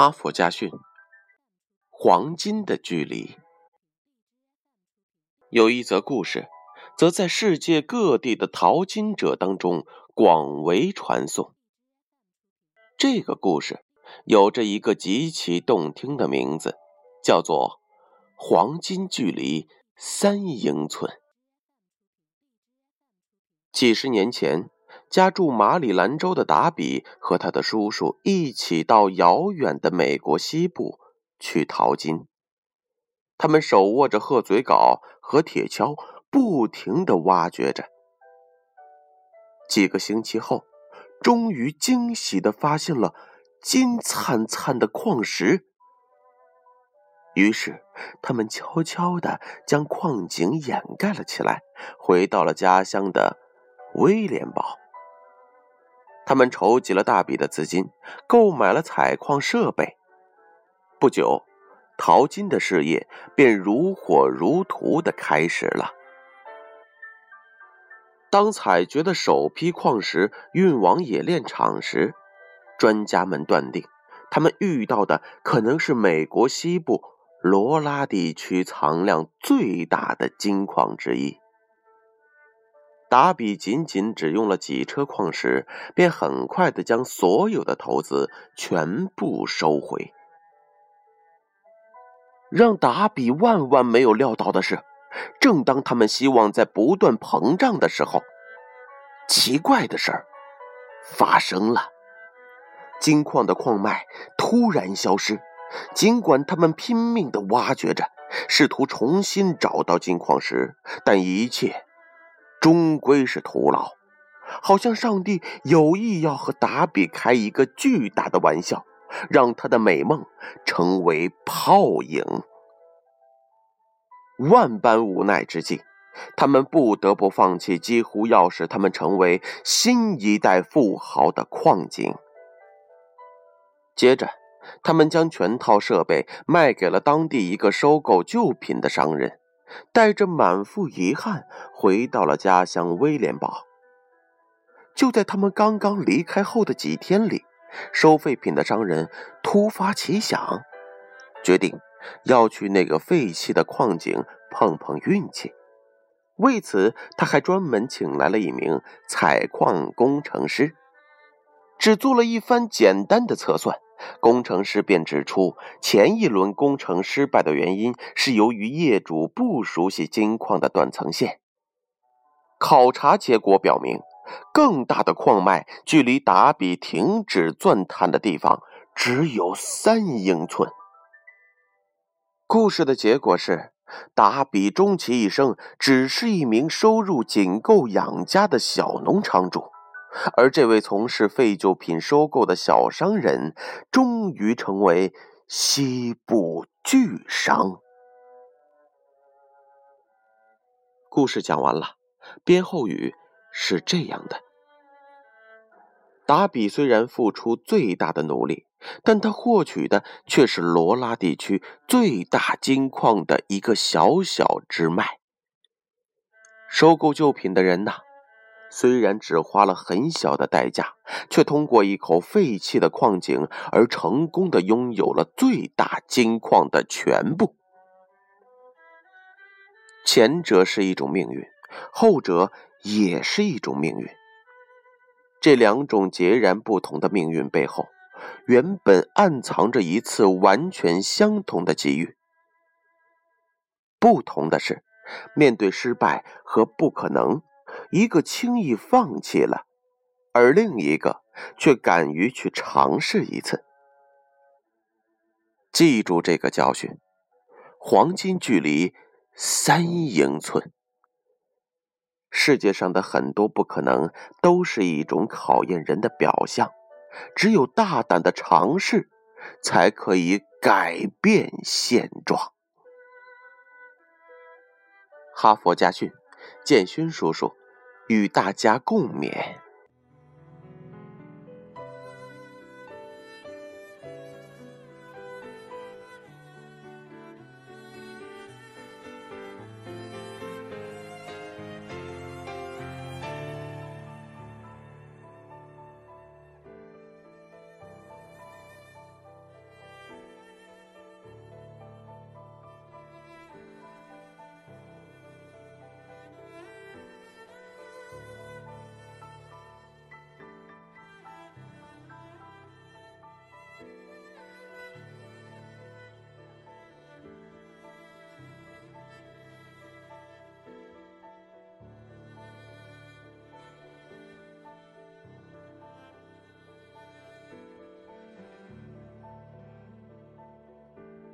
哈佛家训：黄金的距离。有一则故事，则在世界各地的淘金者当中广为传颂。这个故事有着一个极其动听的名字，叫做“黄金距离三英寸”。几十年前。家住马里兰州的达比和他的叔叔一起到遥远的美国西部去淘金。他们手握着鹤嘴镐和铁锹，不停地挖掘着。几个星期后，终于惊喜地发现了金灿灿的矿石。于是，他们悄悄地将矿井掩盖了起来，回到了家乡的威廉堡。他们筹集了大笔的资金，购买了采矿设备。不久，淘金的事业便如火如荼的开始了。当采掘的首批矿石运往冶炼厂时，专家们断定，他们遇到的可能是美国西部罗拉地区藏量最大的金矿之一。达比仅仅只用了几车矿石，便很快的将所有的投资全部收回。让达比万万没有料到的是，正当他们希望在不断膨胀的时候，奇怪的事儿发生了：金矿的矿脉突然消失。尽管他们拼命的挖掘着，试图重新找到金矿石，但一切。终归是徒劳，好像上帝有意要和达比开一个巨大的玩笑，让他的美梦成为泡影。万般无奈之际，他们不得不放弃几乎要使他们成为新一代富豪的矿井。接着，他们将全套设备卖给了当地一个收购旧品的商人。带着满腹遗憾回到了家乡威廉堡。就在他们刚刚离开后的几天里，收废品的商人突发奇想，决定要去那个废弃的矿井碰碰运气。为此，他还专门请来了一名采矿工程师，只做了一番简单的测算。工程师便指出，前一轮工程失败的原因是由于业主不熟悉金矿的断层线。考察结果表明，更大的矿脉距离达比停止钻探的地方只有三英寸。故事的结果是，达比终其一生只是一名收入仅够养家的小农场主。而这位从事废旧品收购的小商人，终于成为西部巨商。故事讲完了，编后语是这样的：达比虽然付出最大的努力，但他获取的却是罗拉地区最大金矿的一个小小支脉。收购旧品的人呐。虽然只花了很小的代价，却通过一口废弃的矿井而成功的拥有了最大金矿的全部。前者是一种命运，后者也是一种命运。这两种截然不同的命运背后，原本暗藏着一次完全相同的机遇。不同的是，面对失败和不可能。一个轻易放弃了，而另一个却敢于去尝试一次。记住这个教训：黄金距离三英寸。世界上的很多不可能，都是一种考验人的表象。只有大胆的尝试，才可以改变现状。哈佛家训，建勋叔叔。与大家共勉。